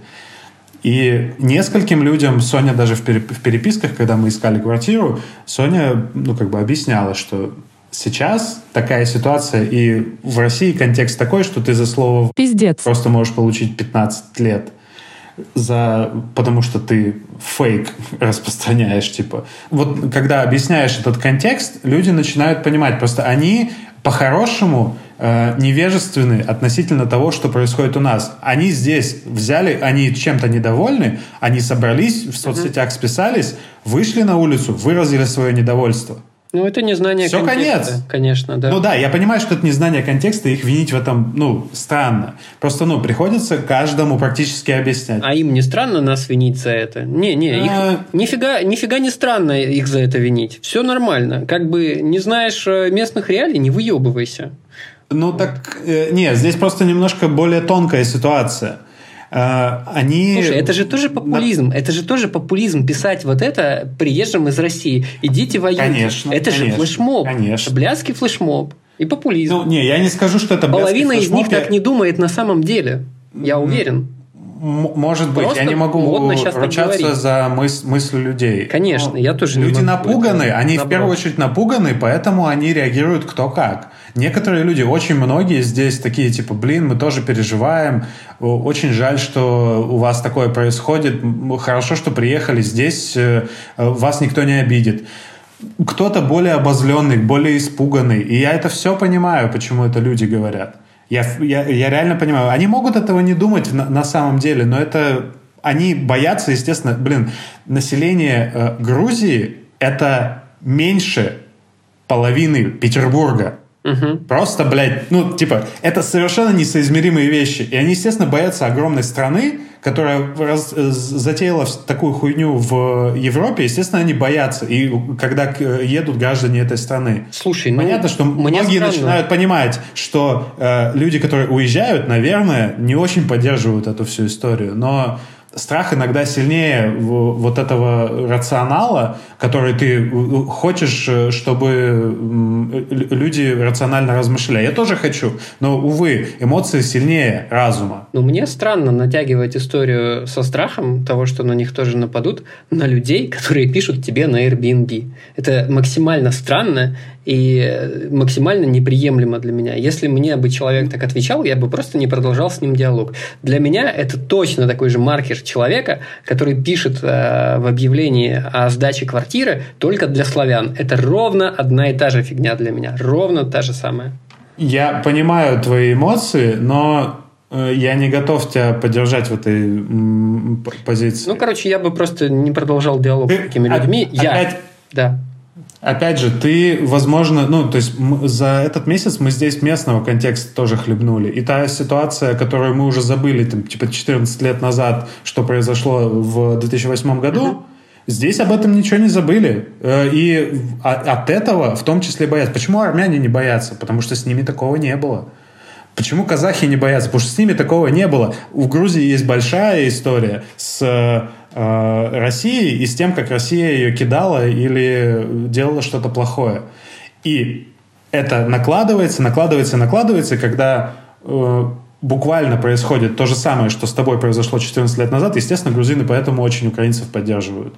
И нескольким людям Соня даже в переписках, когда мы искали квартиру, Соня, ну, как бы объясняла, что сейчас такая ситуация, и в России контекст такой, что ты за слово Пиздец. просто можешь получить 15 лет за, потому что ты фейк распространяешь, типа. Вот когда объясняешь этот контекст, люди начинают понимать, просто они по-хорошему э, невежественны относительно того, что происходит у нас. Они здесь взяли, они чем-то недовольны, они собрались, в соцсетях списались, вышли на улицу, выразили свое недовольство. Ну, это незнание Все, контекста. конец. Конечно, да. Ну да, я понимаю, что это незнание контекста, их винить в этом, ну, странно. Просто, ну, приходится каждому практически объяснять. А им не странно нас винить за это? Не, не, их а... нифига, нифига не странно их за это винить. Все нормально. Как бы не знаешь э, местных реалий, не выебывайся. Ну так, э, нет, здесь просто немножко более тонкая ситуация. Э, они... Слушай, это же тоже популизм. Это же тоже популизм писать вот это приезжим из России. Идите воюйте. Конечно. Это конечно, же флешмоб. Конечно. Блядский флешмоб. И популизм. Ну, не, я не скажу, что это Половина из них так не думает на самом деле. Я уверен. Может быть, Просто я не могу ручаться за мыс мысль людей. Конечно, Но я тоже Люди напуганы, они наоборот. в первую очередь напуганы, поэтому они реагируют кто как. Некоторые люди, очень многие здесь такие, типа, блин, мы тоже переживаем, очень жаль, что у вас такое происходит, хорошо, что приехали здесь, э, вас никто не обидит. Кто-то более обозленный, более испуганный, и я это все понимаю, почему это люди говорят. Я, я, я реально понимаю. Они могут этого не думать на, на самом деле, но это... Они боятся, естественно... Блин, население э, Грузии — это меньше половины Петербурга. Угу. Просто, блядь, ну, типа, это совершенно несоизмеримые вещи. И они, естественно, боятся огромной страны, которая раз, затеяла такую хуйню в Европе, естественно, они боятся. И когда едут граждане этой страны. Слушай, ну, понятно, что многие странно. начинают понимать, что э, люди, которые уезжают, наверное, не очень поддерживают эту всю историю. Но страх иногда сильнее вот этого рационала, который ты хочешь, э, чтобы люди рационально размышляли. Я тоже хочу, но, увы, эмоции сильнее разума. Ну, мне странно натягивать историю со страхом того, что на них тоже нападут, на людей, которые пишут тебе на Airbnb. Это максимально странно и максимально неприемлемо для меня. Если мне бы человек так отвечал, я бы просто не продолжал с ним диалог. Для меня это точно такой же маркер человека, который пишет э, в объявлении о сдаче квартиры только для славян. Это ровно одна и та же фигня для меня. Ровно та же самая. Я понимаю твои эмоции, но э, я не готов тебя поддержать в этой позиции. Ну, короче, я бы просто не продолжал диалог с такими людьми. Опять... Я... Да. Опять же, ты, возможно, ну, то есть за этот месяц мы здесь местного контекста тоже хлебнули. И та ситуация, которую мы уже забыли, там, типа 14 лет назад, что произошло в 2008 году, uh-huh. здесь об этом ничего не забыли. Э, и от этого в том числе боятся. Почему армяне не боятся? Потому что с ними такого не было. Почему казахи не боятся? Потому что с ними такого не было. У Грузии есть большая история с Э, России и с тем, как Россия ее кидала или делала что-то плохое. И это накладывается, накладывается, накладывается, когда э, буквально происходит то же самое, что с тобой произошло 14 лет назад, естественно, грузины поэтому очень украинцев поддерживают.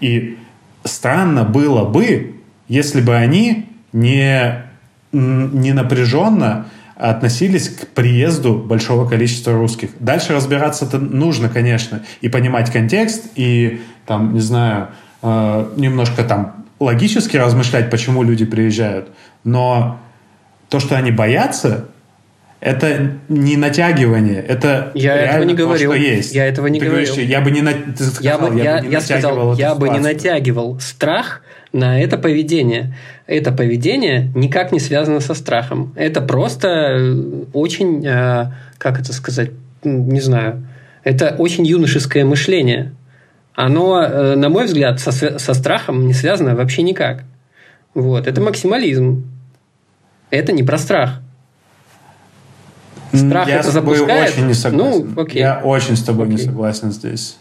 И странно было бы, если бы они не, не напряженно относились к приезду большого количества русских. Дальше разбираться-то нужно, конечно, и понимать контекст, и там, не знаю, э, немножко там логически размышлять, почему люди приезжают. Но то, что они боятся, это не натягивание, это я этого не говорил. То, что есть. Я этого не ты говорил. Говоришь, я бы не, на... сказал, я, бы, я, я, бы не я сказал, я бы не натягивал страх на это поведение. Это поведение никак не связано со страхом. Это просто э, очень, э, как это сказать, не знаю, это очень юношеское мышление. Оно, э, на мой взгляд, со, со страхом не связано вообще никак. Вот. Это максимализм. Это не про страх. Страх я это с тобой запускает. очень не согласен. Ну, окей. Я очень с тобой окей. не согласен здесь.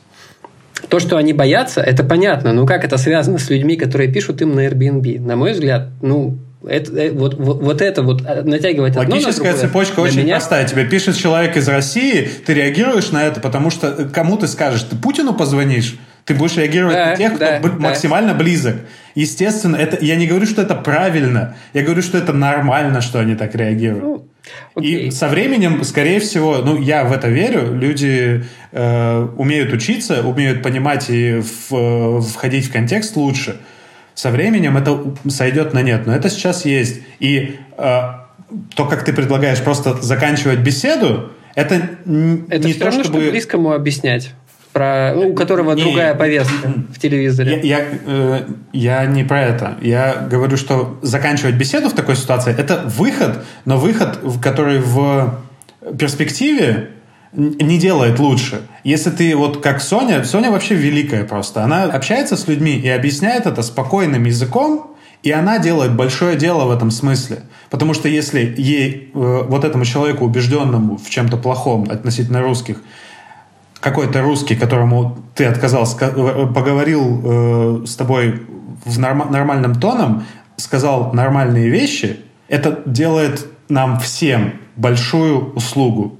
То, что они боятся, это понятно. Но как это связано с людьми, которые пишут им на Airbnb? На мой взгляд, ну, это, э, вот, вот, вот это вот э, натягивать Логическая одно на другое, цепочка очень меня... простая. Тебе пишет человек из России, ты реагируешь на это, потому что э, кому ты скажешь, ты Путину позвонишь? Ты будешь реагировать да, на тех, да, кто да. максимально близок. Естественно, это, я не говорю, что это правильно. Я говорю, что это нормально, что они так реагируют. Ну, и со временем, скорее всего, ну, я в это верю, люди э, умеют учиться, умеют понимать и в, входить в контекст лучше. Со временем это сойдет на нет, но это сейчас есть. И э, то, как ты предлагаешь просто заканчивать беседу, это, это не то, равно, чтобы... что близкому объяснять про, ну, у которого не, другая повестка в телевизоре. Я, я, э, я не про это. Я говорю, что заканчивать беседу в такой ситуации – это выход, но выход, который в перспективе не делает лучше. Если ты вот как Соня, Соня вообще великая просто. Она общается с людьми и объясняет это спокойным языком, и она делает большое дело в этом смысле. Потому что если ей, э, вот этому человеку, убежденному в чем-то плохом относительно русских, какой-то русский, которому ты отказался, э, поговорил э, с тобой в норм, нормальным тоном, сказал нормальные вещи, это делает нам всем большую услугу.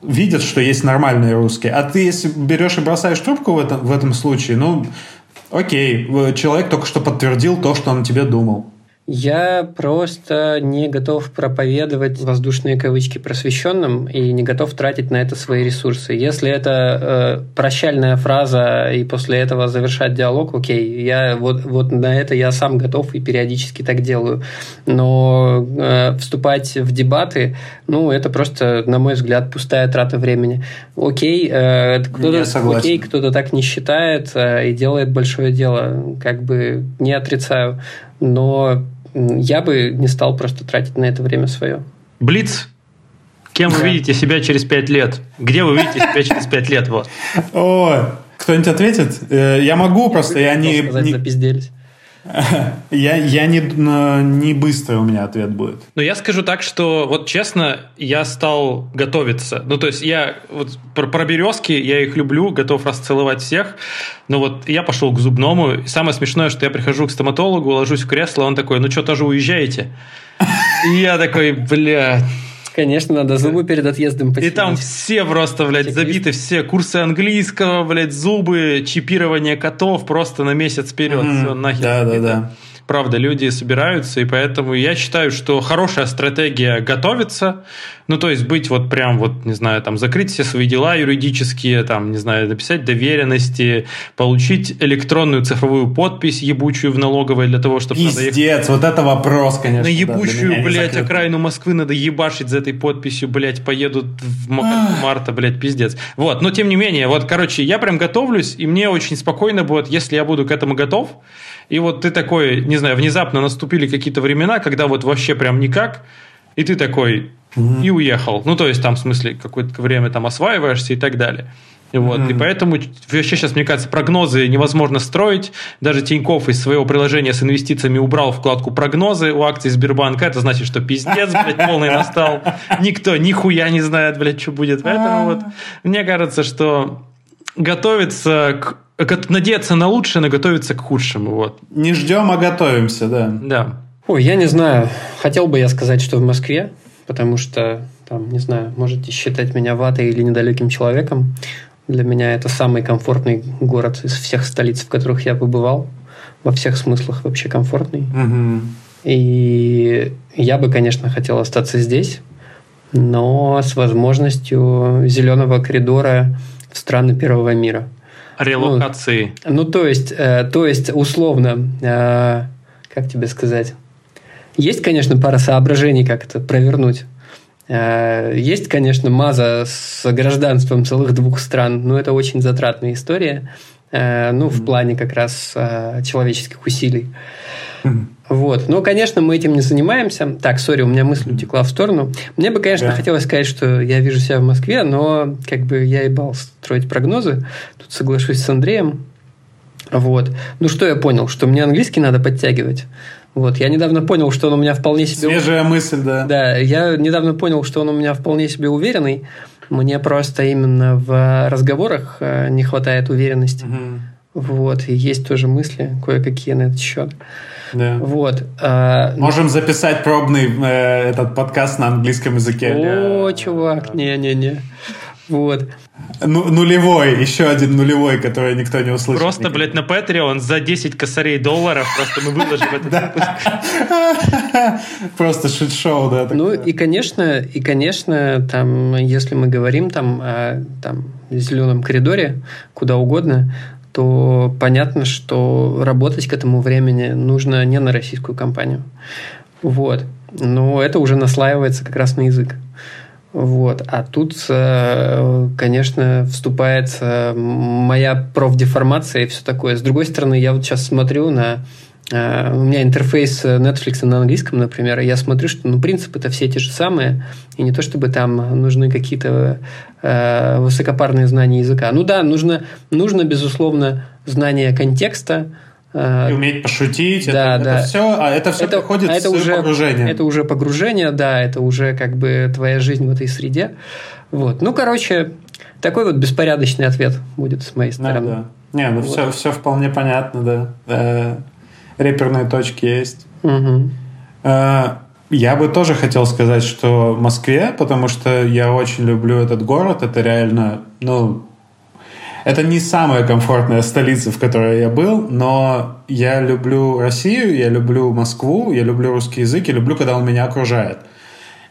Видят, что есть нормальные русские. А ты, если берешь и бросаешь трубку в этом, в этом случае, ну, окей, человек только что подтвердил то, что он тебе думал. Я просто не готов проповедовать воздушные кавычки просвещенным и не готов тратить на это свои ресурсы. Если это э, прощальная фраза и после этого завершать диалог, окей, я вот, вот на это я сам готов и периодически так делаю. Но э, вступать в дебаты, ну, это просто, на мой взгляд, пустая трата времени. Окей, э, кто-то, окей, кто-то так не считает э, и делает большое дело. Как бы не отрицаю но я бы не стал просто тратить на это время свое. Блиц. Кем вы видите себя через пять лет? Где вы видите себя через пять лет? Вот. О, кто-нибудь ответит? Э, я могу просто, я не... Сказать, запизделись. Я, я не, не быстро у меня ответ будет. Но я скажу так, что вот честно, я стал готовиться. Ну, то есть я вот про, про березки, я их люблю, готов расцеловать всех. Но вот я пошел к зубному. И самое смешное, что я прихожу к стоматологу, ложусь в кресло, он такой, ну что, тоже уезжаете? И я такой, бля, Конечно, надо зубы перед отъездом потянуть. И там все просто, блядь, Чек забиты, все курсы английского, блядь, зубы, чипирование котов просто на месяц вперед. Mm-hmm. Все, нахер. Да, да, да правда, люди собираются, и поэтому я считаю, что хорошая стратегия готовиться, ну, то есть быть вот прям вот, не знаю, там, закрыть все свои дела юридические, там, не знаю, написать доверенности, получить электронную цифровую подпись ебучую в налоговой для того, чтобы... Пиздец, ехать... вот это вопрос, конечно. На ебучую, да, блядь, окраину Москвы надо ебашить за этой подписью, блядь, поедут в марта, блядь, пиздец. Вот, но тем не менее, вот, короче, я прям готовлюсь, и мне очень спокойно будет, если я буду к этому готов, и вот ты такой, не знаю, внезапно наступили какие-то времена, когда вот вообще прям никак, и ты такой mm-hmm. и уехал. Ну, то есть там, в смысле, какое-то время там осваиваешься и так далее. И, вот, mm-hmm. и поэтому вообще сейчас, мне кажется, прогнозы невозможно строить. Даже Тиньков из своего приложения с инвестициями убрал вкладку прогнозы у акций Сбербанка. Это значит, что пиздец, блядь, полный настал. Никто нихуя не знает, блядь, что будет. Поэтому вот мне кажется, что готовиться к надеяться на лучшее, но готовиться к худшему. Вот. Не ждем, а готовимся, да. Да. Ой, я не знаю. Хотел бы я сказать, что в Москве, потому что, там, не знаю, можете считать меня ватой или недалеким человеком. Для меня это самый комфортный город из всех столиц, в которых я побывал. Во всех смыслах вообще комфортный. Угу. И я бы, конечно, хотел остаться здесь, но с возможностью зеленого коридора в страны первого мира – Релокации. Ну, ну то есть, э, то есть условно, э, как тебе сказать, есть, конечно, пара соображений, как это провернуть. Э, есть, конечно, маза с гражданством целых двух стран, но это очень затратная история, э, ну, в плане как раз э, человеческих усилий. Вот. Но, конечно, мы этим не занимаемся. Так, сори, у меня мысль утекла в сторону. Мне бы, конечно, да. хотелось сказать, что я вижу себя в Москве, но как бы я ебал строить прогнозы. Тут соглашусь с Андреем. Вот. Ну, что я понял? Что мне английский надо подтягивать. Вот, я недавно понял, что он у меня вполне себе... Свежая мысль, да. Да, я недавно понял, что он у меня вполне себе уверенный. Мне просто именно в разговорах э, не хватает уверенности. Угу. Вот, и есть тоже мысли кое-какие на этот счет. Да. Вот. А, Можем записать пробный э, этот подкаст на английском языке. О, чувак, не-не-не. Вот. Ну, нулевой, еще один нулевой, который никто не услышит. Просто, никогда. блядь, на Patreon за 10 косарей долларов просто мы выложим этот выпуск. Просто шит-шоу, да. Ну и, конечно, и, конечно, там, если мы говорим там о там, зеленом коридоре, куда угодно, то понятно, что работать к этому времени нужно не на российскую компанию. Вот. Но это уже наслаивается как раз на язык. Вот. А тут, э, конечно, вступает э, моя профдеформация и все такое. С другой стороны, я вот сейчас смотрю на у меня интерфейс Netflix на английском, например, и я смотрю, что ну, принципы-то все те же самые, и не то чтобы там нужны какие-то э, высокопарные знания языка. Ну да, нужно, нужно безусловно, знание контекста, э, и уметь пошутить, да, это, да. это все, а это все это, приходит а это с уже, погружением. Это уже погружение, да, это уже как бы твоя жизнь в этой среде. Вот. Ну, короче, такой вот беспорядочный ответ будет с моей стороны. Да, да. Не, ну вот. все, все вполне понятно, да. Реперные точки есть. Угу. Я бы тоже хотел сказать, что в Москве, потому что я очень люблю этот город, это реально, ну, это не самая комфортная столица, в которой я был, но я люблю Россию, я люблю Москву, я люблю русский язык, я люблю, когда он меня окружает.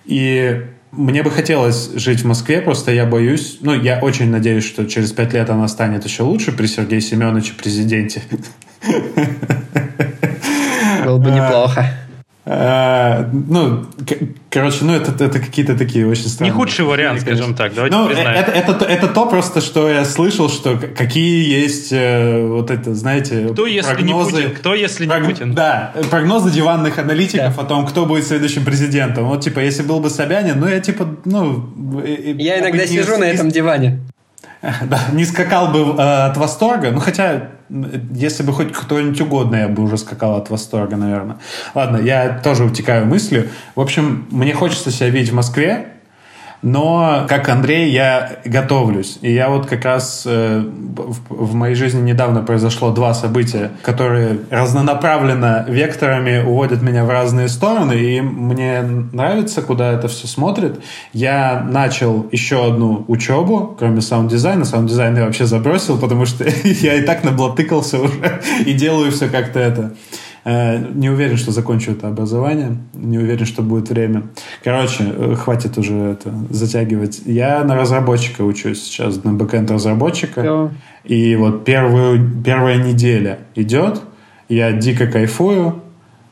И мне бы хотелось жить в Москве, просто я боюсь, ну, я очень надеюсь, что через пять лет она станет еще лучше при Сергее Семеновиче президенте. Было бы неплохо. А, ну, короче, ну это, это какие-то такие очень странные. Не худший вариант, скажем так. Давайте ну, это, это, это то просто, что я слышал, что какие есть э, вот это, знаете, кто если прогнозы, не Путин? Кто если не Путин? Да, прогнозы диванных аналитиков да. о том, кто будет следующим президентом. Вот типа, если был бы Собянин, ну я типа, ну, я иногда сижу на этом диване. Да, не скакал бы э, от восторга. Ну, хотя, если бы хоть кто-нибудь угодно, я бы уже скакал от восторга, наверное. Ладно, я тоже утекаю мыслью. В общем, мне хочется себя видеть в Москве, но, как Андрей, я готовлюсь. И я вот как раз э, в, в моей жизни недавно произошло два события, которые разнонаправленно векторами уводят меня в разные стороны. И мне нравится, куда это все смотрит. Я начал еще одну учебу, кроме саунд-дизайна. Саунд-дизайн я вообще забросил, потому что я и так наблатыкался уже и делаю все как-то это не уверен, что закончу это образование. Не уверен, что будет время. Короче, э, хватит уже это затягивать. Я на разработчика учусь сейчас, на бэкэнд разработчика. Да. И вот первую, первая неделя идет. Я дико кайфую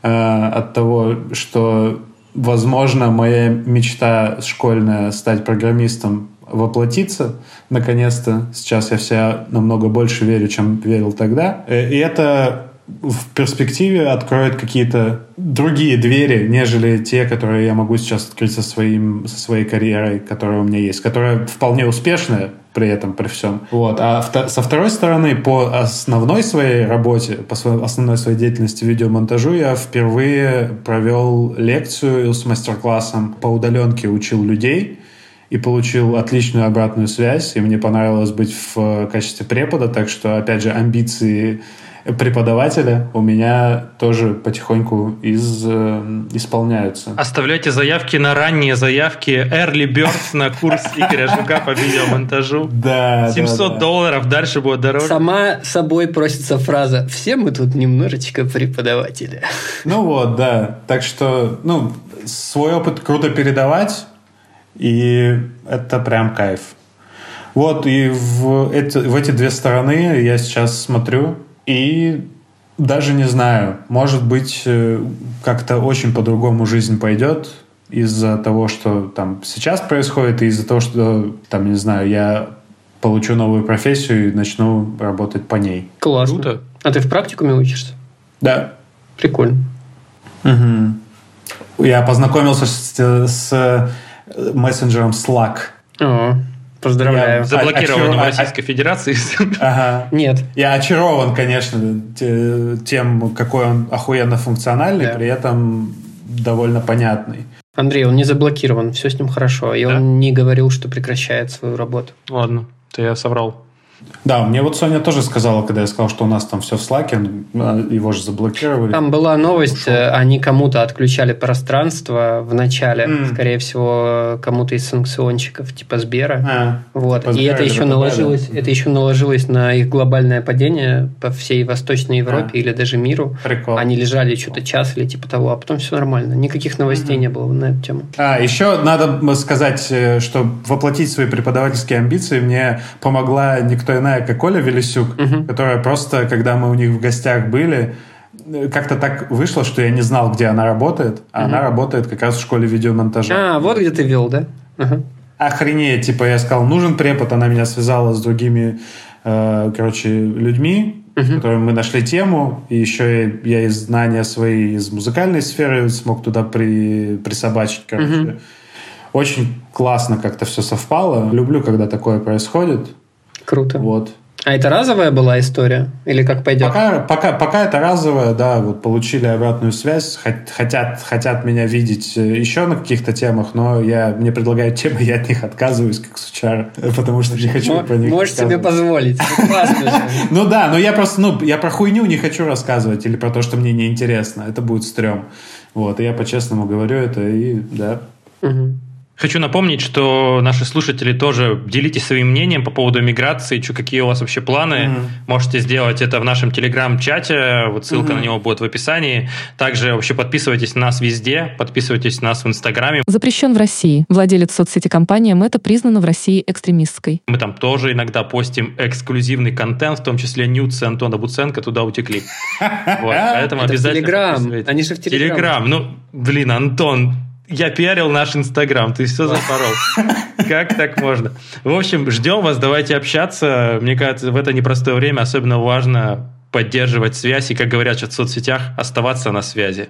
э, от того, что, возможно, моя мечта школьная стать программистом воплотиться наконец-то. Сейчас я вся намного больше верю, чем верил тогда. Э, и это в перспективе откроет какие-то другие двери, нежели те, которые я могу сейчас открыть со, своим, со своей карьерой, которая у меня есть, которая вполне успешная при этом, при всем. Вот. А со второй стороны, по основной своей работе, по своей, основной своей деятельности видеомонтажу, я впервые провел лекцию с мастер-классом по удаленке, учил людей, и получил отличную обратную связь, и мне понравилось быть в качестве препода, так что, опять же, амбиции преподавателя у меня тоже потихоньку из, э, исполняются. Оставляйте заявки на ранние заявки Early Birds на курс Игоря Жука по видеомонтажу. Да, 700 да, да. долларов, дальше будет дороже. Сама собой просится фраза «Все мы тут немножечко преподаватели». Ну вот, да. Так что, ну, свой опыт круто передавать, и это прям кайф. Вот, и в эти, в эти две стороны я сейчас смотрю, и даже не знаю, может быть, э, как-то очень по-другому жизнь пойдет из-за того, что там сейчас происходит, и из-за того, что, там, не знаю, я получу новую профессию и начну работать по ней. Классно. Круто. А ты в практикуме учишься? Да. Прикольно. Угу. Я познакомился с, с э, мессенджером Slack. О, Поздравляю. Я заблокирован в Российской Федерации. Ага. Нет. Я очарован, конечно, тем, какой он охуенно функциональный, да. при этом довольно понятный. Андрей, он не заблокирован, все с ним хорошо, и да? он не говорил, что прекращает свою работу. Ладно, то я соврал. Да, мне вот Соня тоже сказала, когда я сказал, что у нас там все в слаке, а, его же заблокировали. Там была новость, Ушел. Э, они кому-то отключали пространство в начале, mm. скорее всего, кому-то из санкционщиков, типа Сбера. А, вот. Типа и это еще наложилось, это еще наложилось на их глобальное падение по всей Восточной Европе а. или даже миру. Прикол. Они лежали что-то час или типа того, а потом все нормально. Никаких новостей mm-hmm. не было на эту тему. А, еще надо сказать, э, что воплотить свои преподавательские амбиции мне помогла никто кто иная, как Оля Велисюк, угу. которая просто, когда мы у них в гостях были, как-то так вышло, что я не знал, где она работает, а угу. она работает как раз в школе видеомонтажа. А, вот где ты вел, да? Угу. Охренеть, типа я сказал, нужен препод, она меня связала с другими, э, короче, людьми, угу. с которыми мы нашли тему, и еще я, я из знания своей из музыкальной сферы смог туда при, присобачить, короче. Угу. Очень классно как-то все совпало. Люблю, когда такое происходит. Круто. Вот. А это разовая была история? Или как пойдет? Пока, пока, пока это разовая, да, вот получили обратную связь, хотят, хотят меня видеть э, еще на каких-то темах, но я, мне предлагают темы, я от них отказываюсь, как сучар, потому что не хочу М- про них Можешь себе позволить. Ну да, но я просто, ну, я про хуйню не хочу рассказывать или про то, что мне неинтересно. Это будет стрём. Вот, и я по-честному говорю это, и да. Хочу напомнить, что наши слушатели тоже делитесь своим мнением по поводу миграции, что, какие у вас вообще планы. Mm-hmm. Можете сделать это в нашем телеграм-чате, вот ссылка mm-hmm. на него будет в описании. Также вообще подписывайтесь на нас везде, подписывайтесь на нас в Инстаграме. Запрещен в России. Владелец соцсети компания Мета признана в России экстремистской. Мы там тоже иногда постим эксклюзивный контент, в том числе нюцы Антона Буценко туда утекли. Поэтому обязательно Телеграм. Они же в Телеграм. Телеграм. Ну, блин, Антон, я пиарил наш Инстаграм, ты все запорол. Как так можно? В общем, ждем вас, давайте общаться. Мне кажется, в это непростое время особенно важно поддерживать связь и, как говорят в соцсетях, оставаться на связи.